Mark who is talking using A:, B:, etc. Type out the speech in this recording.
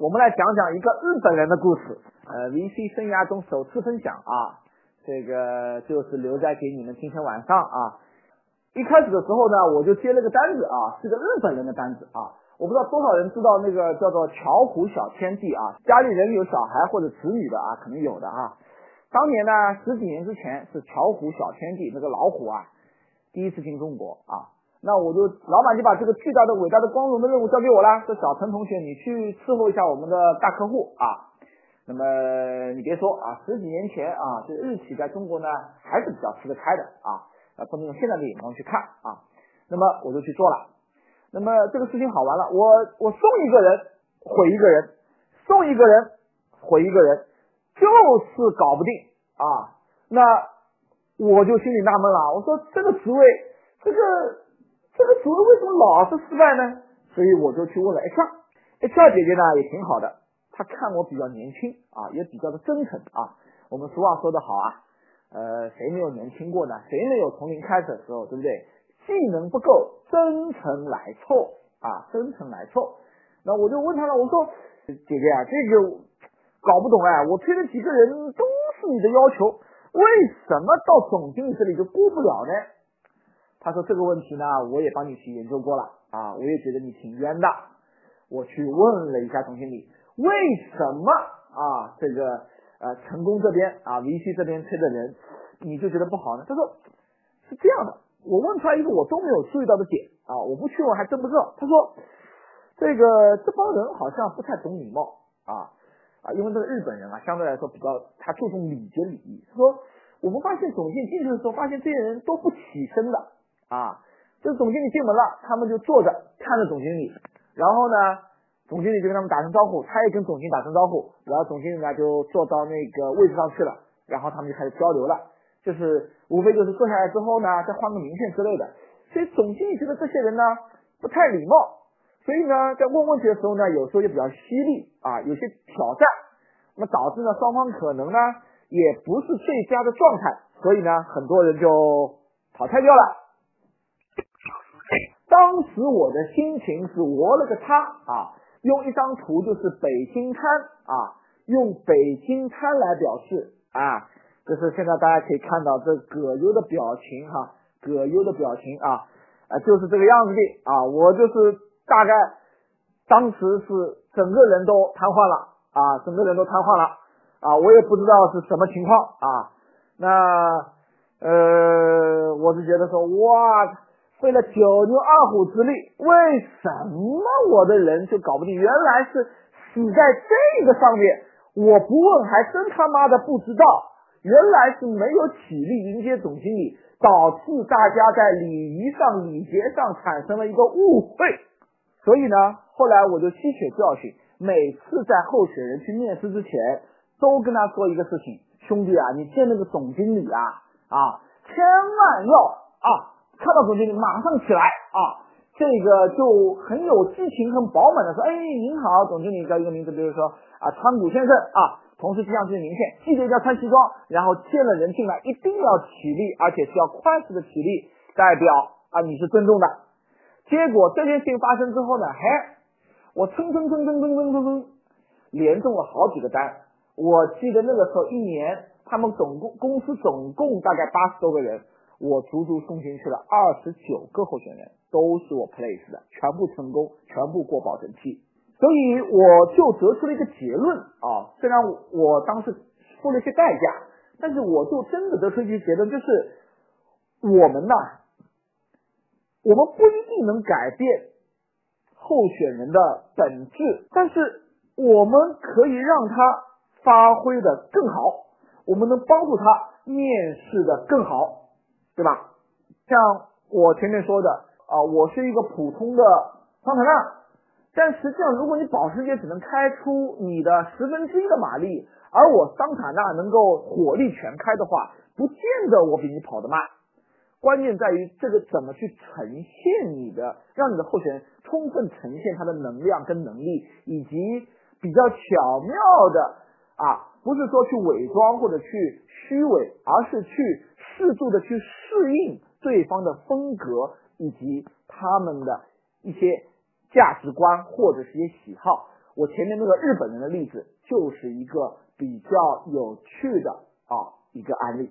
A: 我们来讲讲一个日本人的故事，呃，VC 生涯中首次分享啊，这个就是留在给你们今天晚上啊。一开始的时候呢，我就接了个单子啊，是个日本人的单子啊，我不知道多少人知道那个叫做巧虎小天地啊，家里人有小孩或者子女的啊，可能有的啊。当年呢，十几年之前是巧虎小天地那个老虎啊，第一次进中国啊。那我就老板就把这个巨大的、伟大的、光荣的任务交给我了。说小陈同学，你去伺候一下我们的大客户啊。那么你别说啊，十几年前啊，这个日企在中国呢还是比较吃得开的啊，啊不能用现在的眼光去看啊。那么我就去做了。那么这个事情好玩了，我我送一个人毁一个人，送一个人毁一个人，就是搞不定啊。那我就心里纳闷了，我说这个职位，这个。这个职位为什么老是失败呢？所以我就去问了 HR，HR 姐姐呢也挺好的，她看我比较年轻啊，也比较的真诚啊。我们俗话说得好啊，呃，谁没有年轻过呢？谁没有从零开始的时候，对不对？技能不够，真诚来凑啊，真诚来凑。那我就问她了，我说姐姐啊，这个搞不懂哎，我推了几个人都是你的要求，为什么到总经理这里就过不了呢？他说这个问题呢，我也帮你去研究过了啊，我也觉得你挺冤的。我去问了一下总经理，为什么啊这个呃成功这边啊 VC 这边推的人，你就觉得不好呢？他说是这样的，我问出来一个我都没有注意到的点啊，我不去问还真不知道。他说这个这帮人好像不太懂礼貌啊啊，因为这个日本人啊相对来说比较他注重礼节礼仪。他说我们发现总经进去的时候，发现这些人都不起身的。啊，这总经理进门了，他们就坐着看着总经理，然后呢，总经理就跟他们打声招呼，他也跟总经理打声招呼，然后总经理呢就坐到那个位置上去了，然后他们就开始交流了，就是无非就是坐下来之后呢，再换个名片之类的，所以总经理觉得这些人呢不太礼貌，所以呢在问问题的时候呢，有时候就比较犀利啊，有些挑战，那么导致呢双方可能呢也不是最佳的状态，所以呢很多人就淘汰掉了。当时我的心情是我了个擦啊！用一张图就是北京滩啊，用北京滩来表示啊，就是现在大家可以看到这葛优的表情哈，葛优的表情啊，啊就是这个样子的啊，我就是大概当时是整个人都瘫痪了啊，整个人都瘫痪了啊，我也不知道是什么情况啊，那呃，我是觉得说哇。费了九牛二虎之力，为什么我的人就搞不定？原来是死在这个上面，我不问还真他妈的不知道。原来是没有体力迎接总经理，导致大家在礼仪上、礼节上产生了一个误会。所以呢，后来我就吸取教训，每次在候选人去面试之前，都跟他说一个事情：兄弟啊，你见那个总经理啊啊，千万要啊。看到总经理马上起来啊，这个就很有激情、很饱满的说：“哎，您好，总经理，叫一个名字，比如说啊，川谷先生啊。”同时递上这个名片，记得要穿西装，然后见了人进来一定要起立，而且是要快速的起立，代表啊你是尊重的。结果这件事情发生之后呢，嘿，我蹭蹭蹭蹭蹭蹭蹭蹭，连中了好几个单。我记得那个时候一年，他们总共公司总共大概八十多个人。我足足送进去了二十九个候选人，都是我 place 的，全部成功，全部过保证期，所以我就得出了一个结论啊，虽然我当时付了一些代价，但是我就真的得出一个结论，就是我们呐，我们不一定能改变候选人的本质，但是我们可以让他发挥的更好，我们能帮助他面试的更好。对吧？像我前面说的啊，我是一个普通的桑塔纳，但实际上，如果你保时捷只能开出你的十分之一的马力，而我桑塔纳能够火力全开的话，不见得我比你跑得慢。关键在于这个怎么去呈现你的，让你的候选人充分呈现他的能量跟能力，以及比较巧妙的啊，不是说去伪装或者去虚伪，而是去。适度的去适应对方的风格以及他们的一些价值观或者是一些喜好，我前面那个日本人的例子就是一个比较有趣的啊一个案例。